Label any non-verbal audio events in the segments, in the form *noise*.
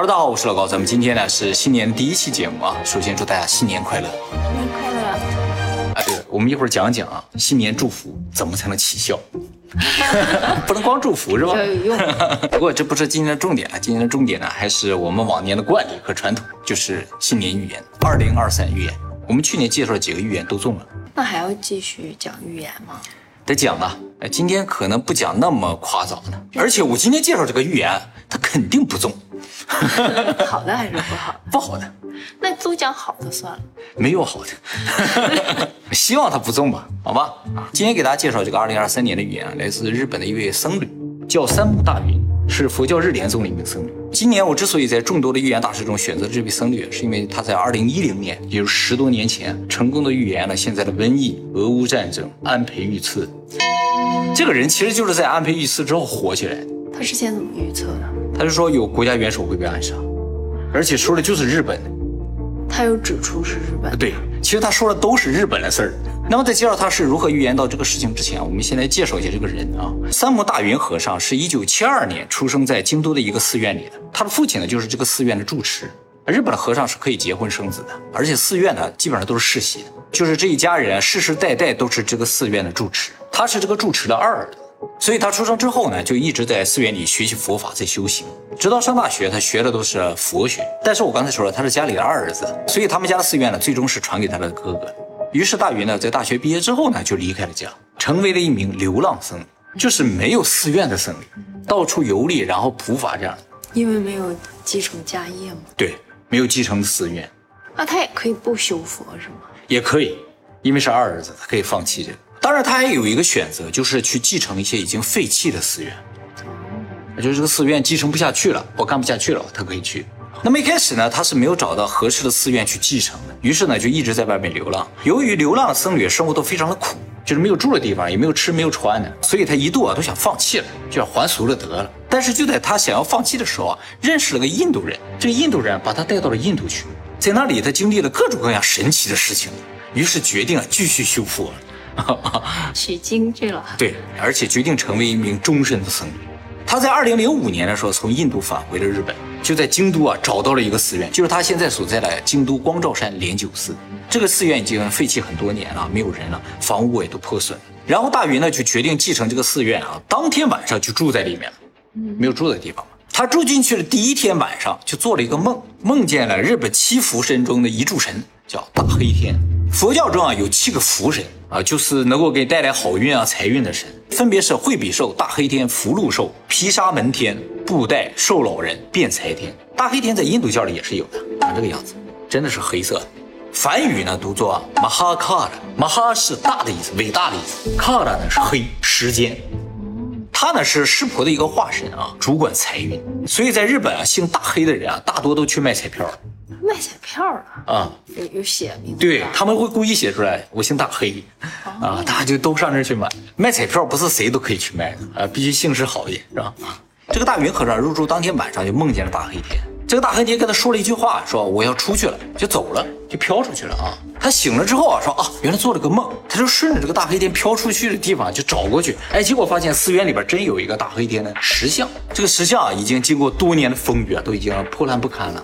Hello，大家好，我是老高，咱们今天呢是新年第一期节目啊。首先祝大家新年快乐！新年快乐！啊，对了，我们一会儿讲讲啊，新年祝福怎么才能起效？*laughs* 不能光祝福是吧？要有用。*laughs* 不过这不是今天的重点啊，今天的重点呢还是我们往年的惯例和传统，就是新年预言，二零二三预言。我们去年介绍了几个预言都中了，那还要继续讲预言吗？得讲啊。哎，今天可能不讲那么夸张的，而且我今天介绍这个预言，它肯定不中，*laughs* 好的还是不好的？不好的。那都讲好的算了。没有好的，*laughs* 希望它不中吧，好吧。今天给大家介绍这个二零二三年的预言啊，来自日本的一位僧侣，叫三木大云，是佛教日莲宗的一名僧侣。今年我之所以在众多的预言大师中选择这位僧侣，是因为他在二零一零年，也就是十多年前，成功的预言了现在的瘟疫、俄乌战争、安倍遇刺。这个人其实就是在安倍遇刺之后火起来的。他之前怎么预测的？他就说有国家元首会被暗杀，而且说的就是日本。他又指出是日本。对，其实他说的都是日本的事儿。那么在介绍他是如何预言到这个事情之前，我们先来介绍一下这个人啊。三木大云和尚是一九七二年出生在京都的一个寺院里的，他的父亲呢就是这个寺院的住持。日本的和尚是可以结婚生子的，而且寺院呢基本上都是世袭的，就是这一家人世世代代都是这个寺院的住持。他是这个住持的二儿子，所以他出生之后呢就一直在寺院里学习佛法，在修行，直到上大学，他学的都是佛学。但是我刚才说了，他是家里的二儿子，所以他们家的寺院呢最终是传给他的哥哥。于是大云呢在大学毕业之后呢就离开了家，成为了一名流浪僧，就是没有寺院的僧侣，到处游历，然后普法这样。因为没有继承家业嘛。对。没有继承寺院，那他也可以不修佛是吗？也可以，因为是二儿子，他可以放弃这个。当然，他还有一个选择，就是去继承一些已经废弃的寺院。就是这个寺院继承不下去了，我干不下去了，他可以去。那么一开始呢，他是没有找到合适的寺院去继承的，于是呢，就一直在外面流浪。由于流浪的僧侣生活都非常的苦，就是没有住的地方，也没有吃没有穿的，所以他一度啊都想放弃了，就想还俗了得了。但是就在他想要放弃的时候啊，认识了个印度人，这个印度人把他带到了印度去，在那里他经历了各种各样神奇的事情，于是决定啊继续修佛，*laughs* 取经去了。对，而且决定成为一名终身的僧侣。他在二零零五年的时候从印度返回了日本。就在京都啊，找到了一个寺院，就是他现在所在的京都光照山莲九寺。这个寺院已经废弃很多年了，没有人了，房屋也都破损。然后大云呢就决定继承这个寺院啊，当天晚上就住在里面了，没有住的地方他住进去的第一天晚上就做了一个梦，梦见了日本七福神中的一柱神，叫大黑天。佛教中啊有七个福神啊，就是能够给带来好运啊财运的神，分别是惠比寿、大黑天、福禄寿、毗沙门天。布袋寿老人、变财天、大黑天在印度教里也是有的，长这个样子，真的是黑色的。梵语呢读作 Mahakara，Maha 是大的意思，伟大的意思，Kara 呢是黑时间。他呢是湿婆的一个化身啊，主管财运。所以在日本啊，姓大黑的人啊，大多都去卖彩票。卖彩票啊？啊，有有写名字？对他们会故意写出来，我姓大黑啊，大家就都上这去买。卖彩票不是谁都可以去卖的啊，必须姓氏好一点，是吧？这个大云和尚入住当天晚上就梦见了大黑天。这个大黑天跟他说了一句话，说我要出去了，就走了，就飘出去了啊。他醒了之后啊，说啊，原来做了个梦。他就顺着这个大黑天飘出去的地方就找过去，哎，结果发现寺院里边真有一个大黑天的石像。这个石像啊，已经经过多年的风雨啊，都已经破烂不堪了。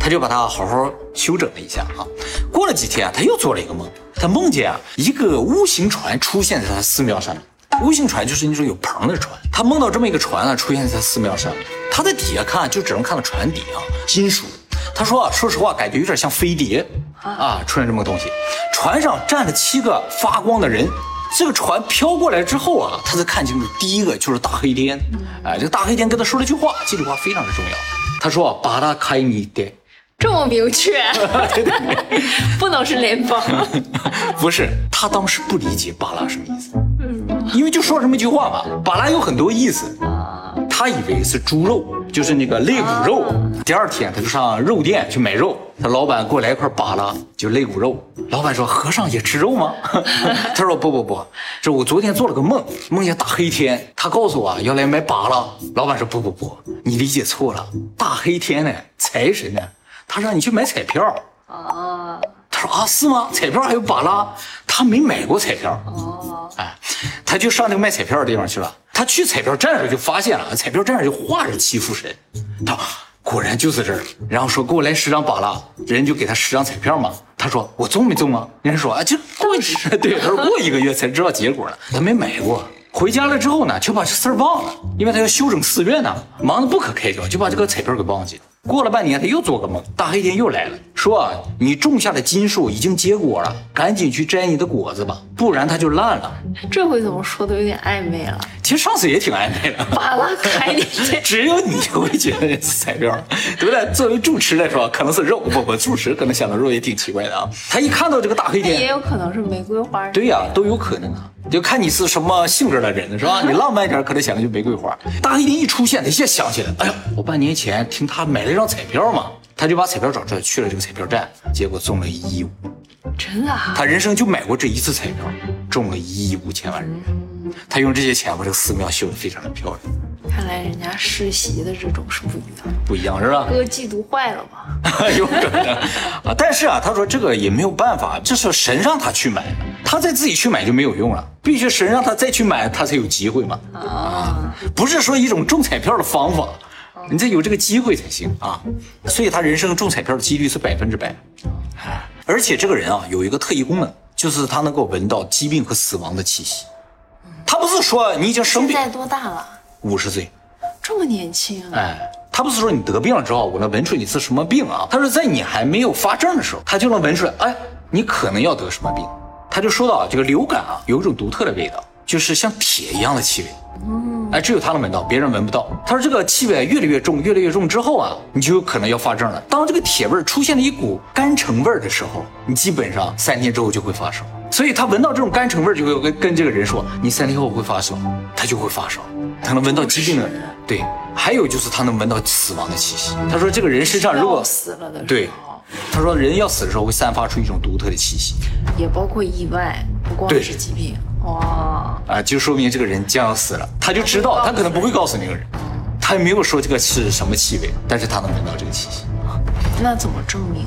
他就把它好好修整了一下啊。过了几天，他又做了一个梦，他梦见啊，一个乌行船出现在他寺庙上面。乌行船就是那种有棚的船，他梦到这么一个船啊，出现在寺庙上。他在底下看，就只能看到船底啊，金属。他说啊，说实话，感觉有点像飞碟啊，出现这么个东西。船上站了七个发光的人。这个船飘过来之后啊，他才看清楚，第一个就是大黑天。哎，这个大黑天跟他说了句话，这句话非常的重要。他说：“巴拉开你的。”这么明确，*laughs* *laughs* 不能是联邦。*laughs* 不是，他当时不理解巴拉什么意思，因为就说这么一句话嘛，巴拉有很多意思他以为是猪肉，就是那个肋骨肉。第二天他就上肉店去买肉，他老板给我来一块巴拉，就肋骨肉。老板说：“和尚也吃肉吗？” *laughs* 他说：“不不不，这我昨天做了个梦，梦见大黑天，他告诉我要来买巴拉。”老板说：“不不不，你理解错了，大黑天呢，财神呢。”他让你去买彩票啊！他说啊，是吗？彩票还有巴拉，他没买过彩票哦。哎，他就上那个卖彩票的地方去了。他去彩票站上就发现了，彩票站上就画着七福神。他果然就是这儿。然后说给我来十张巴拉，人就给他十张彩票嘛。他说我中没中啊？人家说啊，就过一 *laughs* 对，他说过一个月才知道结果呢，他没买过。回家了之后呢，就把这事儿忘了，因为他要修整寺院呢，忙得不可开交，就把这个彩票给忘记了。过了半年，他又做个梦，大黑天又来了，说啊，你种下的金树已经结果了，赶紧去摘你的果子吧，不然它就烂了。这回怎么说的有点暧昧了？其实上次也挺暧昧的，巴拉开的，*laughs* 只有你会觉得是彩票，对不对？作为主持来说，可能是肉，不不，主持可能想到肉也挺奇怪的啊。他一看到这个大黑天，也有可能是玫瑰花。对呀，都有可能啊，就看你是什么性格的人是吧？*laughs* 你浪漫一点，可能想的就玫瑰花。大黑天一出现，他一下想起来，哎呀，我半年前听他买了一张彩票嘛。他就把彩票找出来，去了这个彩票站，结果中了一亿五，真的？他人生就买过这一次彩票，中了一亿五千万人民币。他用这些钱把这个寺庙修得非常的漂亮。看来人家世袭的这种是不一样，不一样是吧？哥嫉妒坏了吧？*laughs* 有可能啊，但是啊，他说这个也没有办法，这是神让他去买的，他再自己去买就没有用了，必须神让他再去买，他才有机会嘛。啊，不是说一种中彩票的方法。你得有这个机会才行啊，所以他人生中彩票的几率是百分之百，而且这个人啊有一个特异功能，就是他能够闻到疾病和死亡的气息。他不是说你已经生病，现在多大了？五十岁，这么年轻。哎，他不是说你得病了之后，我能闻出你是什么病啊？他说在你还没有发症的时候，他就能闻出来，哎，你可能要得什么病。他就说到这个流感啊，有一种独特的味道，就是像铁一样的气味。哎，只有他能闻到，别人闻不到。他说这个气味越来越重，越来越重之后啊，你就有可能要发症了。当这个铁味出现了一股干橙味的时候，你基本上三天之后就会发烧。所以他闻到这种干橙味就会跟跟这个人说，你三天后会发烧，他就会发烧。他能闻到疾病的，对。还有就是他能闻到死亡的气息。他说这个人身上如果死了的，对。他说人要死的时候会散发出一种独特的气息，也包括意外，不光是疾病。哇啊，就说明这个人将要死了，他就知道，他可能不会告诉那个人，他也没有说这个是什么气味，但是他能闻到这个气息。那怎么证明？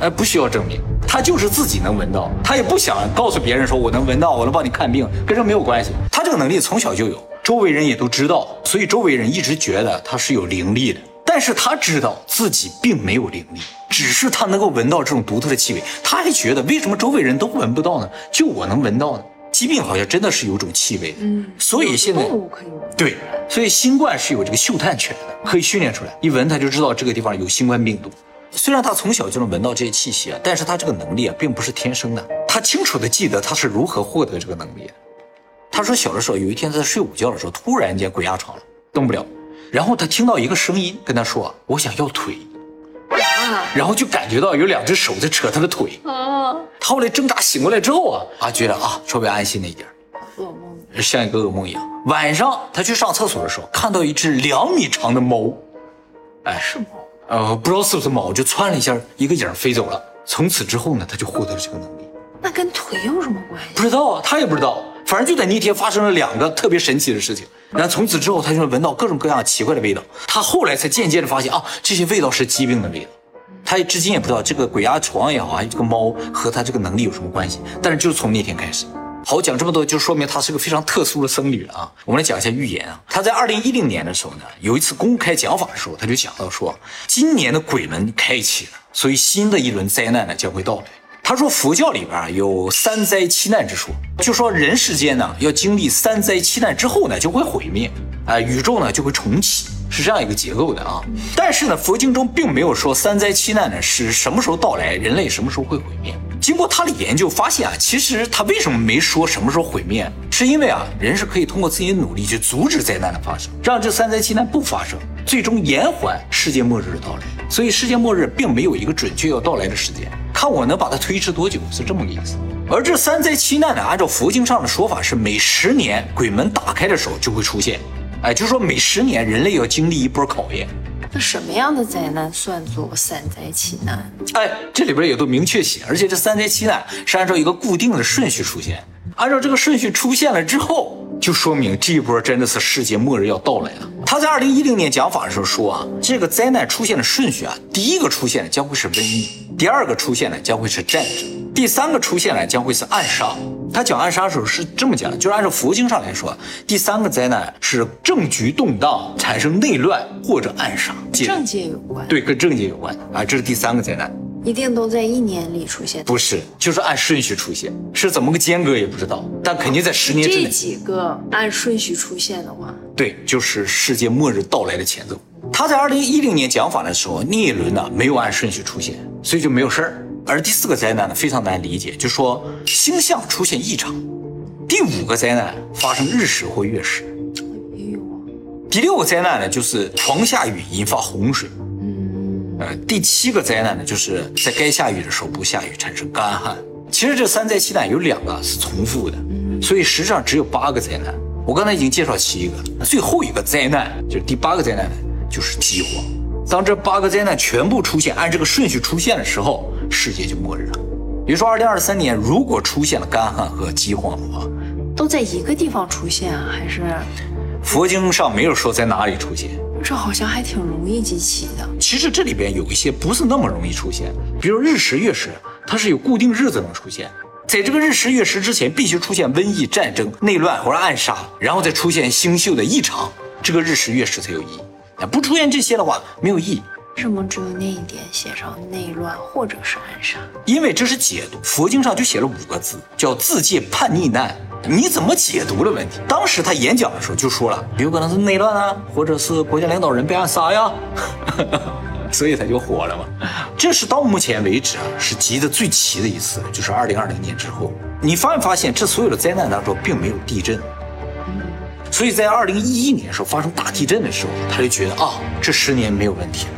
哎，不需要证明，他就是自己能闻到，他也不想告诉别人说我能闻到，我能帮你看病，跟这没有关系。他这个能力从小就有，周围人也都知道，所以周围人一直觉得他是有灵力的。但是他知道自己并没有灵力，只是他能够闻到这种独特的气味，他还觉得为什么周围人都闻不到呢？就我能闻到呢？疾病好像真的是有种气味的，嗯，所以现在对，所以新冠是有这个嗅探权的，可以训练出来，一闻他就知道这个地方有新冠病毒。虽然他从小就能闻到这些气息啊，但是他这个能力啊并不是天生的。他清楚的记得他是如何获得这个能力的。他说小的时候有一天在睡午觉的时候，突然间鬼压床了，动不了，然后他听到一个声音跟他说：“我想要腿。”然后就感觉到有两只手在扯他的腿。啊！他后来挣扎醒过来之后啊，啊，觉得啊稍微安心了一点。噩梦，像一个噩梦一样。晚上他去上厕所的时候，看到一只两米长的猫。哎，是猫？呃，不知道是不是猫，就窜了一下，一个影飞走了。从此之后呢，他就获得了这个能力。那跟腿有什么关系？不知道啊，他也不知道。反正就在那天发生了两个特别神奇的事情。然后从此之后，他就能闻到各种各样奇怪的味道。他后来才渐渐的发现啊，这些味道是疾病的味道。他至今也不知道这个鬼压床也好，还是这个猫和他这个能力有什么关系。但是就是从那天开始，好讲这么多，就说明他是个非常特殊的僧侣啊。我们来讲一下预言啊。他在二零一零年的时候呢，有一次公开讲法的时候，他就讲到说，今年的鬼门开启了，所以新的一轮灾难呢将会到来。他说佛教里边有三灾七难之说，就说人世间呢要经历三灾七难之后呢就会毁灭，啊，宇宙呢就会重启。是这样一个结构的啊，但是呢，佛经中并没有说三灾七难呢是什么时候到来，人类什么时候会毁灭。经过他的研究发现啊，其实他为什么没说什么时候毁灭，是因为啊，人是可以通过自己的努力去阻止灾难的发生，让这三灾七难不发生，最终延缓世界末日的到来。所以世界末日并没有一个准确要到来的时间，看我能把它推迟多久，是这么个意思。而这三灾七难呢，按照佛经上的说法是每十年鬼门打开的时候就会出现。哎，就是说每十年人类要经历一波考验，那什么样的灾难算作三灾七难？哎，这里边也都明确写，而且这三灾七难是按照一个固定的顺序出现，按照这个顺序出现了之后，就说明这一波真的是世界末日要到来了。他在二零一零年讲法的时候说啊，这个灾难出现的顺序啊，第一个出现的将会是瘟疫，第二个出现的将会是战争。第三个出现呢，将会是暗杀。他讲暗杀的时候是这么讲的，就是按照佛经上来说，第三个灾难是政局动荡，产生内乱或者暗杀。政界有关，对，跟政界有关啊，这是第三个灾难。一定都在一年里出现？不是，就是按顺序出现，是怎么个间隔也不知道，但肯定在十年之内。这几个按顺序出现的话，对，就是世界末日到来的前奏。他在二零一零年讲法的时候，那一轮呢没有按顺序出现，所以就没有事儿。而第四个灾难呢非常难理解，就说星象出现异常。第五个灾难发生日食或月食。第六个灾难呢就是狂下雨引发洪水。嗯。呃，第七个灾难呢就是在该下雨的时候不下雨，产生干旱。其实这三灾七难有两个是重复的，所以实际上只有八个灾难。我刚才已经介绍七个，那最后一个灾难就是第八个灾难。就是饥荒。当这八个灾难全部出现，按这个顺序出现的时候，世界就末日了。比如说，二零二三年如果出现了干旱和饥荒的话，都在一个地方出现啊？还是佛经上没有说在哪里出现？这好像还挺容易集齐的。其实这里边有一些不是那么容易出现，比如日食月食，它是有固定日子能出现。在这个日食月食之前，必须出现瘟疫、战争、内乱或者暗杀，然后再出现星宿的异常，这个日食月食才有意义。不出现这些的话，没有意义。为什么只有那一点写上内乱或者是暗杀？因为这是解读，佛经上就写了五个字，叫自戒叛逆难。你怎么解读的问题？当时他演讲的时候就说了，有可能是内乱啊，或者是国家领导人被暗杀呀，*laughs* 所以他就火了嘛。这是到目前为止啊，是集的最齐的一次，就是二零二零年之后。你发没发现，这所有的灾难当中并没有地震？所以在二零一一年的时候发生大地震的时候，他就觉得啊，这十年没有问题了。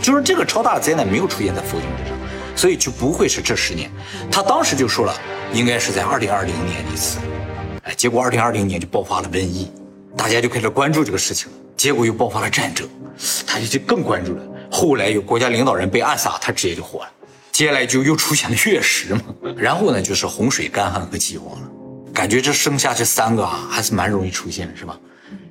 就是这个超大灾难没有出现在佛经之上，所以就不会是这十年。他当时就说了，应该是在二零二零年一次。哎，结果二零二零年就爆发了瘟疫，大家就开始关注这个事情。结果又爆发了战争，他就就更关注了。后来有国家领导人被暗杀，他直接就火了。接下来就又出现了月食嘛，然后呢就是洪水、干旱和饥荒了。感觉这剩下这三个啊，还是蛮容易出现的，是吧？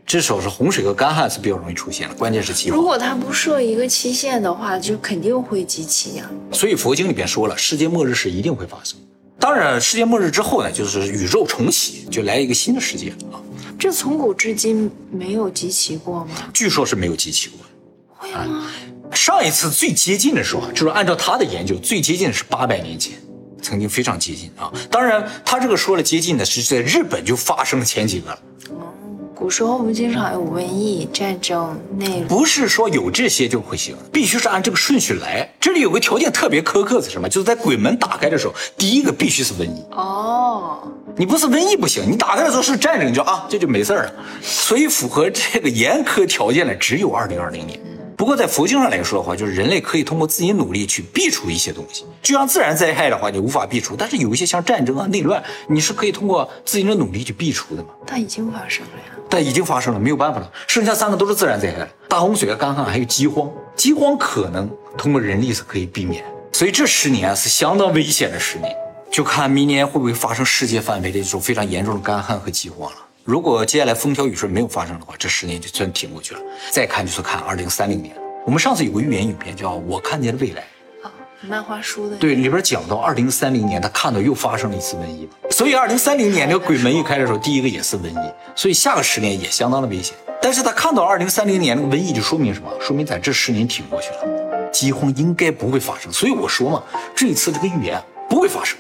至少是洪水和干旱是比较容易出现的，关键是饥荒。如果它不设一个期限的话，就肯定会集齐呀。所以佛经里边说了，世界末日是一定会发生。当然，世界末日之后呢，就是宇宙重启，就来一个新的世界啊。这从古至今没有集齐过吗？据说是没有集齐过。会吗？上一次最接近的时候，就是按照他的研究，最接近的是八百年前。曾经非常接近啊，当然他这个说了接近的是在日本就发生了前几个了。哦，古时候我们经常有瘟疫、战争，内不是说有这些就会行，必须是按这个顺序来。这里有个条件特别苛刻是什么？就是在鬼门打开的时候，第一个必须是瘟疫。哦，你不是瘟疫不行，你打开的时候是战争，就啊这就没事了。所以符合这个严苛条件的只有二零二零年。不过在佛经上来说的话，就是人类可以通过自己努力去避除一些东西，就像自然灾害的话，你无法避除，但是有一些像战争啊、内乱，你是可以通过自己的努力去避除的嘛。它已经发生了呀。但已经发生了，没有办法了。剩下三个都是自然灾害，大洪水啊、干旱还有饥荒。饥荒可能通过人力是可以避免，所以这十年是相当危险的十年，就看明年会不会发生世界范围的这种非常严重的干旱和饥荒了。如果接下来风调雨顺没有发生的话，这十年就真挺过去了。再看就是看二零三零年。我们上次有个预言影片叫《我看见了未来》啊，漫画书的对，里边讲到二零三零年他看到又发生了一次瘟疫，所以二零三零年这个鬼门一开的时候，第一个也是瘟疫，所以下个十年也相当的危险。但是他看到二零三零年那个瘟疫，就说明什么？说明咱这十年挺过去了，饥荒应该不会发生。所以我说嘛，这一次这个预言。不会发生，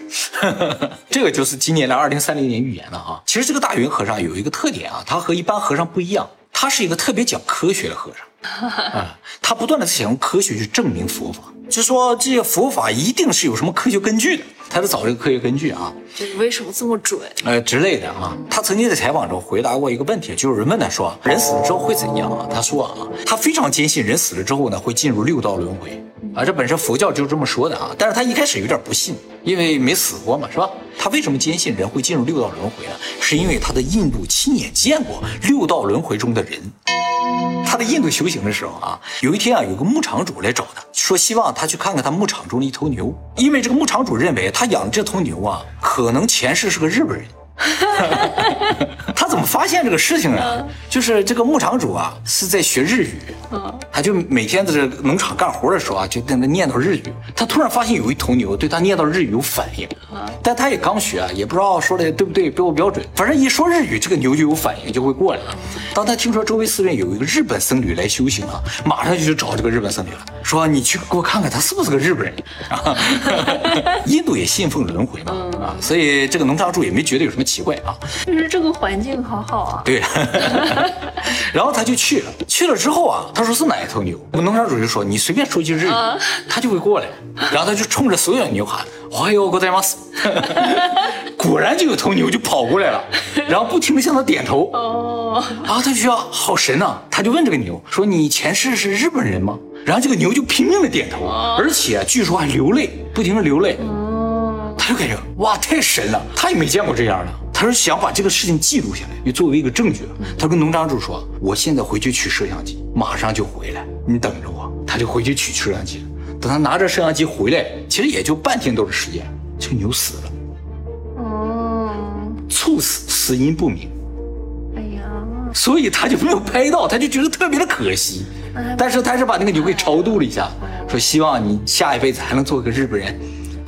*laughs* 这个就是今年的二零三零年预言了啊。其实这个大云和尚有一个特点啊，他和一般和尚不一样，他是一个特别讲科学的和尚。*laughs* 啊，他不断的想用科学去证明佛法，就说这些佛法一定是有什么科学根据的，他得找这个科学根据啊。这为什么这么准？呃之类的啊。他曾经在采访中回答过一个问题，就是人问他说，人死了之后会怎样啊？他说啊，他非常坚信人死了之后呢会进入六道轮回。啊，这本身佛教就是这么说的啊，但是他一开始有点不信，因为没死过嘛，是吧？他为什么坚信人会进入六道轮回呢？是因为他在印度亲眼见过六道轮回中的人。他在印度修行的时候啊，有一天啊，有个牧场主来找他，说希望他去看看他牧场中的一头牛，因为这个牧场主认为他养的这头牛啊，可能前世是个日本人。*laughs* 他怎么发现这个事情呢？嗯就是这个牧场主啊是在学日语，嗯他就每天在这农场干活的时候啊，就在那念叨日语。他突然发现有一头牛对他念叨日语有反应，嗯但他也刚学啊，也不知道说的对不对，标不标准。反正一说日语，这个牛就有反应，就会过来了。当他听说周围寺院有一个日本僧侣来修行啊，马上就去找这个日本僧侣了，说你去给我看看他是不是个日本人啊。*laughs* 印度也信奉轮回嘛啊，所以这个农场主也没觉得有什么奇怪啊。就是这个环境好好啊。对，*laughs* 然后他就去了。去了之后啊，他说是哪一头牛？我们农场主就说你随便说句日语，他就会过来。然后他就冲着所有的牛喊“おはようございます”，果*laughs* 然就有头牛就跑过来了，然后不停的向他点头。哦，啊，他就觉得好神呐、他就问这个牛说：“你前世是日本人吗？”然后这个牛就拼命的点头，而且据说还流泪，不停的流泪。哦， 他就感觉哇，太神了，他也没见过这样的。他是想把这个事情记录下来，就作为一个证据。他跟农场主说：“我现在回去取摄像机，马上就回来，你等着我。”他就回去取摄像机。等他拿着摄像机回来，其实也就半天多的时间，这个牛死了，哦，猝死，死因不明。哎呀，所以他就没有拍到，他就觉得特别的可惜。但是他是把那个牛给超度了一下，说希望你下一辈子还能做个日本人。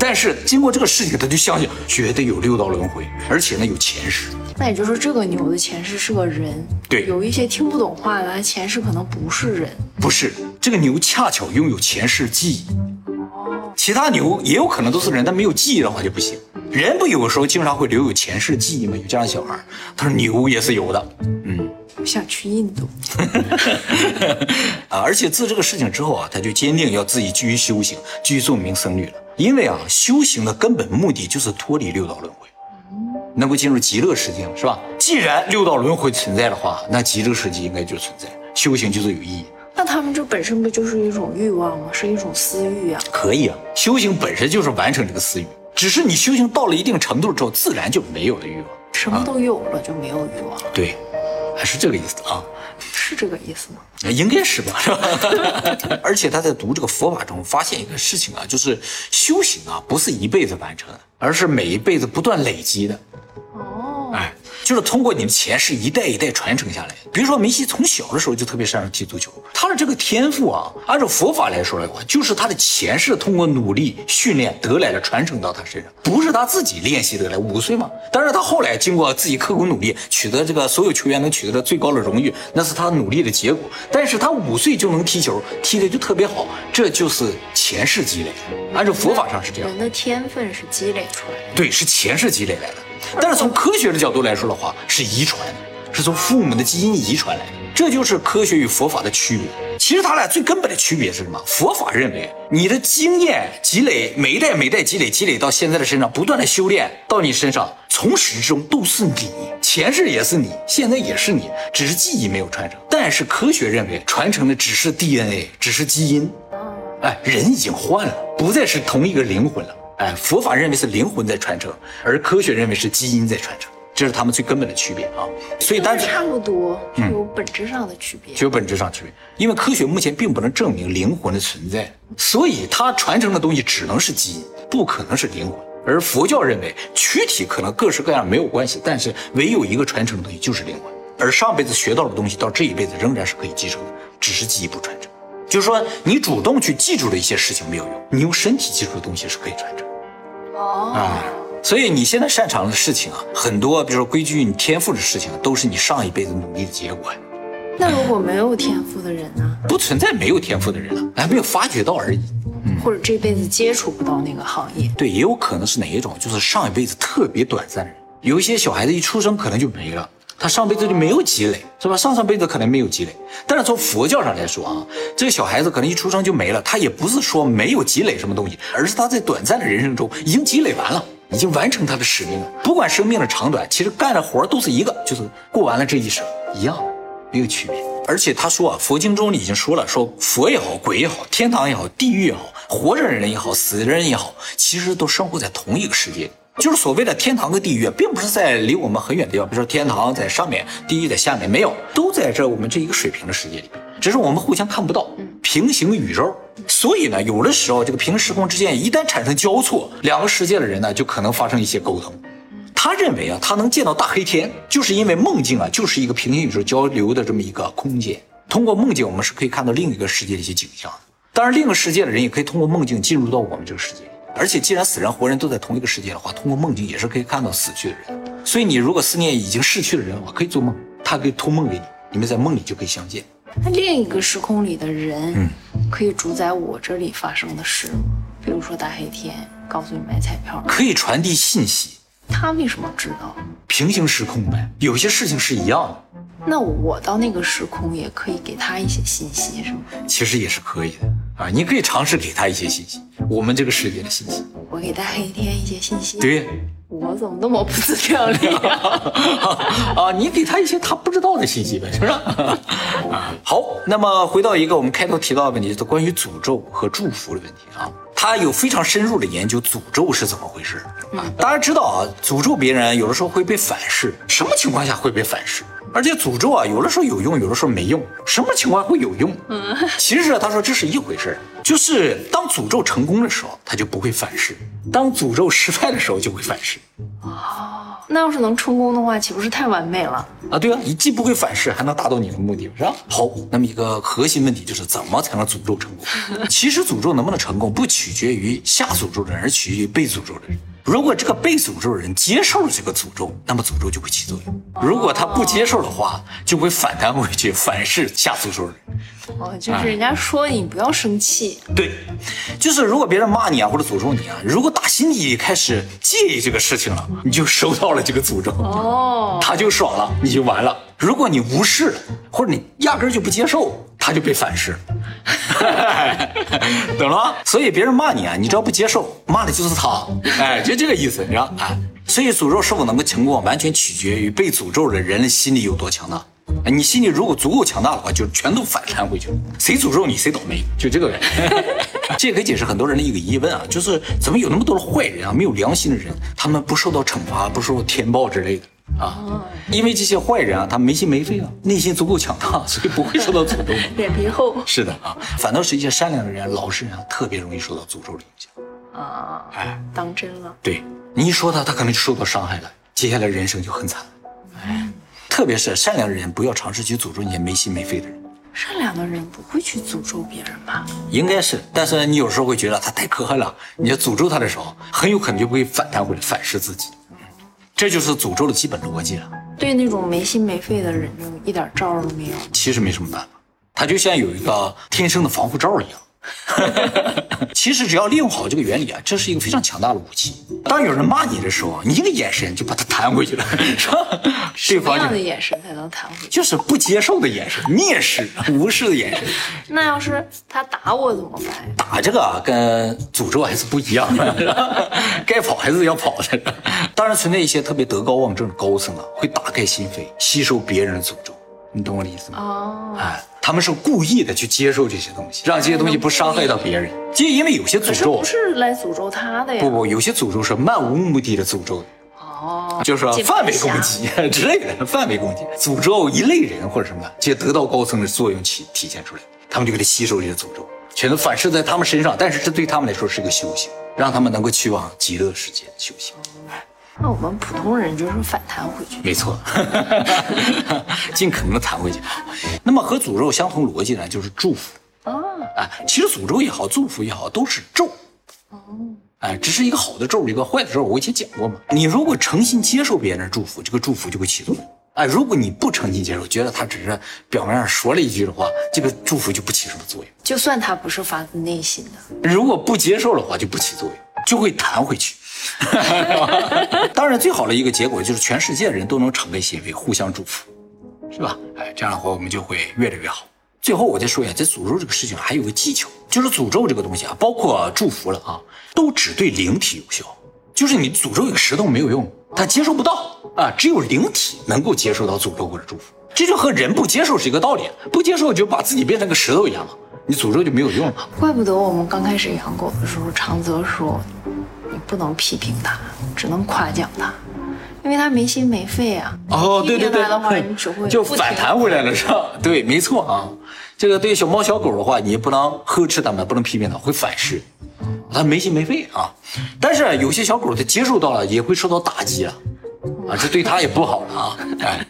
但是经过这个事情，他就相信绝对有六道轮回，而且呢有前世。那也就是说，这个牛的前世是个人。对有一些听不懂话的，他前世可能不是人。不是，这个牛恰巧拥有前世记忆。其他牛也有可能都是人，但没有记忆的话就不行。人不有时候经常会留有前世记忆吗？有这样的小孩，他说牛也是有的。我想去印度。*laughs* 啊，而且自这个事情之后啊，他就坚定要自己继续修行，继续做一名僧侣了。因为啊，修行的根本目的就是脱离六道轮回，能够进入极乐世界，是吧？既然六道轮回存在的话，那极乐世界应该就存在，修行就是有意义。那他们这本身不就是一种欲望吗？是一种私欲啊。可以啊，修行本身就是完成这个私欲，只是你修行到了一定程度之后，自然就没有了欲望。什么都有了就没有欲望，对，还是这个意思啊。是这个意思吗？应该是吧，是吧？*laughs* 而且他在读这个佛法中发现一个事情啊，就是修行啊不是一辈子完成的，而是每一辈子不断累积的。哦，哎，就是通过你的前世一代一代传承下来。比如说梅西从小的时候就特别擅长踢足球，他的这个天赋啊，按照佛法来说的话，就是他的前世通过努力训练得来的，传承到他身上，不是他自己练习得来。五岁嘛，但是他后来经过自己刻苦努力，取得这个所有球员能取得的最高的荣誉，那是他努力的结果。但是他五岁就能踢球，踢的就特别好，这就是前世积累。按照佛法上是这样。人的天分是积累出来的。对，是前世积累来的。但是从科学的角度来说的话，是遗传，是从父母的基因遗传来的。这就是科学与佛法的区别。其实它俩最根本的区别是什么？佛法认为你的经验积累，每一代每代积累，积累到现在的身上，不断的修炼到你身上，从始至终都是你，前世也是你，现在也是你，只是记忆没有传承。但是科学认为传承的只是 DNA，只是基因。哎，人已经换了，不再是同一个灵魂了。哎，佛法认为是灵魂在传承，而科学认为是基因在传承，这是他们最根本的区别啊。所以单纯差不多，具有本质上的区别。只有本质上区别，因为科学目前并不能证明灵魂的存在，所以它传承的东西只能是基因，不可能是灵魂。而佛教认为躯体可能各式各样没有关系，但是唯有一个传承的东西就是灵魂。而上辈子学到的东西到这一辈子仍然是可以继承的，只是记忆不传承。就是说，你主动去记住的一些事情没有用，你用身体记住的东西是可以传承。哦，啊，所以你现在擅长的事情啊，很多，比如说归居于你天赋的事情，都是你上一辈子努力的结果呀。那如果没有天赋的人呢？不存在没有天赋的人了，还没有发掘到而已。或者这辈子接触不到那个行业？对，也有可能是哪一种，就是上一辈子特别短暂的人。有一些小孩子一出生可能就没了，他上辈子就没有积累，是吧？上上辈子可能没有积累。但是从佛教上来说啊，这个小孩子可能一出生就没了，他也不是说没有积累什么东西，而是他在短暂的人生中已经积累完了，已经完成他的使命了。不管生命的长短，其实干的活都是一个，就是过完了这一生，一样，没有区别。而且他说啊，佛经中已经说了，说佛也好，鬼也好，天堂也好，地狱也好，活着的人也好，死的人也好，其实都生活在同一个世界里。就是所谓的天堂和地狱，并不是在离我们很远的地方，比如说天堂在上面，地狱在下面，没有，都在这我们这一个水平的世界里，只是我们互相看不到，平行宇宙。所以呢，有的时候这个平行时空之间一旦产生交错，两个世界的人呢就可能发生一些沟通。他他认为啊，他能见到大黑天，就是因为梦境啊，就是一个平行宇宙交流的这么一个空间。通过梦境，我们是可以看到另一个世界的一些景象的。当然，另一个世界的人也可以通过梦境进入到我们这个世界里。而且，既然死人活人都在同一个世界的话，通过梦境也是可以看到死去的人。所以，你如果思念已经逝去的人，我可以做梦，他可以托梦给你，你们在梦里就可以相见。那另一个时空里的人，嗯，可以主宰我这里发生的事吗？比如说大黑天告诉你买彩票，可以传递信息。他为什么知道？平行时空呗，有些事情是一样的。那我到那个时空也可以给他一些信息，是吗？其实也是可以的啊，你可以尝试给他一些信息，我们这个世界的信息。我给大黑天一些信息。对。我怎么那么不自量力 *laughs* 啊？你给他一些他不知道的信息呗，是不是？*laughs* 好，那么回到一个我们开头提到的问题，就是关于诅咒和祝福的问题啊。他有非常深入的研究，诅咒是怎么回事啊？大家知道啊，诅咒别人有的时候会被反噬，什么情况下会被反噬？而且诅咒啊，有的时候有用，有的时候没用。什么情况会有用？嗯，*laughs* 其实他说这是一回事就是当诅咒成功的时候，他就不会反噬；当诅咒失败的时候，就会反噬。哦，那要是能成功的话，岂不是太完美了？啊，对啊，你既不会反噬，还能达到你的目的，是吧？好，那么一个核心问题就是怎么才能诅咒成功？*laughs* 其实诅咒能不能成功，不取决于下诅咒的人，而取决于被诅咒的人。如果这个被诅咒的人接受了这个诅咒，那么诅咒就会起作用；如果他不接受的话，就会反弹回去，反噬下诅咒人。哦，就是人家说你不要生气。对，就是如果别人骂你啊，或者诅咒你啊，如果打心底开始介意这个事情了，你就收到了这个诅咒。哦，他就爽了，你就完了。如果你无视，或者你压根就不接受。他就被反噬，*laughs* 懂了吗？所以别人骂你啊，你只要不接受，骂的就是他，哎，就这个意思，你知道？哎，所以诅咒是否能够成功，完全取决于被诅咒的人的心理有多强大。你心里如果足够强大的话，就全都反弹回去了。谁诅咒你，谁倒霉，就这个感觉。*laughs* 这也可以解释很多人的一个疑问啊，就是怎么有那么多的坏人啊，没有良心的人，他们不受到惩罚，不受到天报之类的。啊，因为这些坏人啊，他没心没肺啊，内心足够强大，*laughs* 所以不会受到诅咒。*laughs* 脸皮厚。是的啊，反倒是一些善良的人、老实人啊，特别容易受到诅咒的影响。啊，哎，当真了。对你一说他，他可能就受到伤害了，接下来人生就很惨。哎，特别是善良的人，不要尝试去诅咒那些没心没肺的人。善良的人不会去诅咒别人吧？应该是，但是你有时候会觉得他太可恨了，你要诅咒他的时候，很有可能就会反弹回来，反噬自己。这就是诅咒的基本逻辑了。对那种没心没肺的人，就一点招都没有。其实没什么办法，他就像有一个天生的防护罩一样。*laughs* 其实只要利用好这个原理啊，这是一个非常强大的武器。当有人骂你的时候，你一个眼神就把他弹回去了，*laughs* 是吧？什么样的眼神才能弹回去？就是不接受的眼神，蔑视、无视的眼神。*laughs* 那要是他打我怎么办？打这个啊跟诅咒还是不一样的，该跑还是要跑的。当然存在一些特别德高望重的高僧啊，会打开心扉，吸收别人的诅咒。你懂我的意思吗？哦，哎。他们是故意的去接受这些东西，让这些东西不伤害到别人。就因为有些诅咒不是来诅咒他的呀。不不，有些诅咒是漫无目的的诅咒。哦，就是说范围攻击之类的，范围攻击，诅咒一类人或者什么，这些得道高层的作用体体现出来，他们就给他吸收这些诅咒，全都反射在他们身上。但是这对他们来说是一个修行，让他们能够去往极乐世界修行。那我们普通人就是反弹回去，没错，*laughs* 尽可能的弹回去。那么和诅咒相同逻辑呢，就是祝福啊。哎，其实诅咒也好，祝福也好，都是咒。哦，哎，只是一个好的咒，一个坏的咒。我以前讲过嘛。你如果诚心接受别人的祝福，这个祝福就会起作用。哎，如果你不诚心接受，觉得他只是表面上说了一句的话，这个祝福就不起什么作用。就算他不是发自内心的，如果不接受的话，就不起作用，就会弹回去。*laughs* 当然，最好的一个结果就是全世界人都能敞开心扉，互相祝福，是吧？哎，这样的话我们就会越来越好。最后我再说一下，在诅咒这个事情还有个技巧，就是诅咒这个东西啊，包括祝福了啊，都只对灵体有效。就是你诅咒一个石头没有用，它接受不到啊，只有灵体能够接受到诅咒或者祝福。这就和人不接受是一个道理，不接受就把自己变成个石头一样了，你诅咒就没有用了。怪不得我们刚开始养狗的时候，长泽说。不能批评他，只能夸奖他，因为他没心没肺啊。哦，对对对，就反弹回来了，是吧？*laughs* 对，没错啊。这个对小猫小狗的话，你不能呵斥它们，不能批评它，会反噬。它没心没肺啊。但是有些小狗它接受到了，也会受到打击啊。啊，这对他也不好了啊。哎，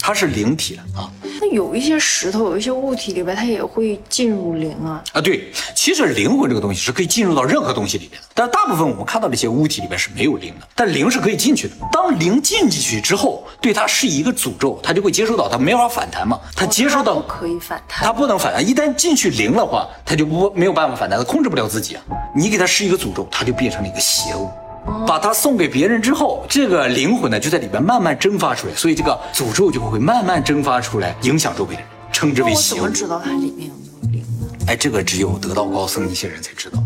他是灵体了啊。那有一些石头，有一些物体里边，它也会进入灵啊。啊，对，其实灵魂这个东西是可以进入到任何东西里面的，但是大部分我们看到的一些物体里面是没有灵的，但灵是可以进去的。当灵进进去之后，对它是一个诅咒，它就会接受到，它没法反弹嘛，它接受到它不可以反弹。它不能反弹，一旦进去灵的话，它就不没有办法反弹，它控制不了自己啊。你给它施一个诅咒，它就变成了一个邪物。把它送给别人之后，这个灵魂呢就在里边慢慢蒸发出来，所以这个诅咒就会慢慢蒸发出来，影响周围的人，称之为邪物。怎么知道它里面有没有灵呢？哎，这个只有得道高僧一些人才知道，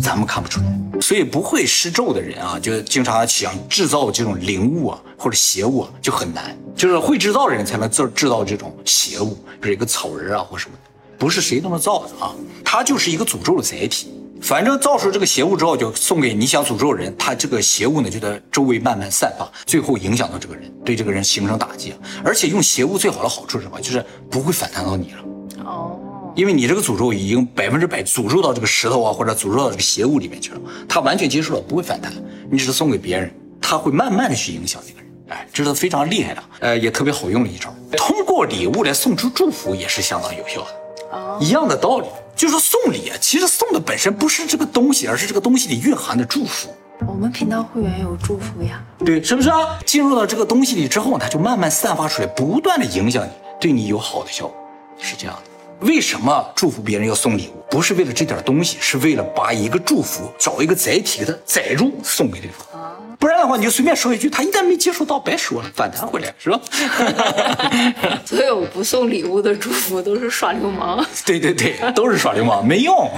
咱们看不出来。所以不会施咒的人啊，就经常想制造这种灵物啊或者邪物啊，就很难。就是会制造的人才能制制造这种邪物，比如一个草人啊或什么的，不是谁都能造的啊。它就是一个诅咒的载体。反正造出这个邪物之后，就送给你想诅咒的人，他这个邪物呢就在周围慢慢散发，最后影响到这个人，对这个人形成打击。而且用邪物最好的好处是什么？就是不会反弹到你了。哦，因为你这个诅咒已经百分之百诅咒到这个石头啊，或者诅咒到这个邪物里面去了，他完全接受了，不会反弹。你只是送给别人，他会慢慢的去影响这个人。哎，这是非常厉害的，呃，也特别好用的一招。通过礼物来送出祝福也是相当有效的，哦，一样的道理。就是说送礼啊，其实送的本身不是这个东西，而是这个东西里蕴含的祝福。我们频道会员有祝福呀。对，是不是啊？进入到这个东西里之后，它就慢慢散发出来，不断的影响你，对你有好的效果，是这样的。为什么祝福别人要送礼物？不是为了这点东西，是为了把一个祝福找一个载体给它载入，送给对方。不然的话，你就随便说一句，他一旦没接受到，白说了，反弹回来，是吧？*laughs* 所有不送礼物的祝福都是耍流氓。对对对，都是耍流氓，没用。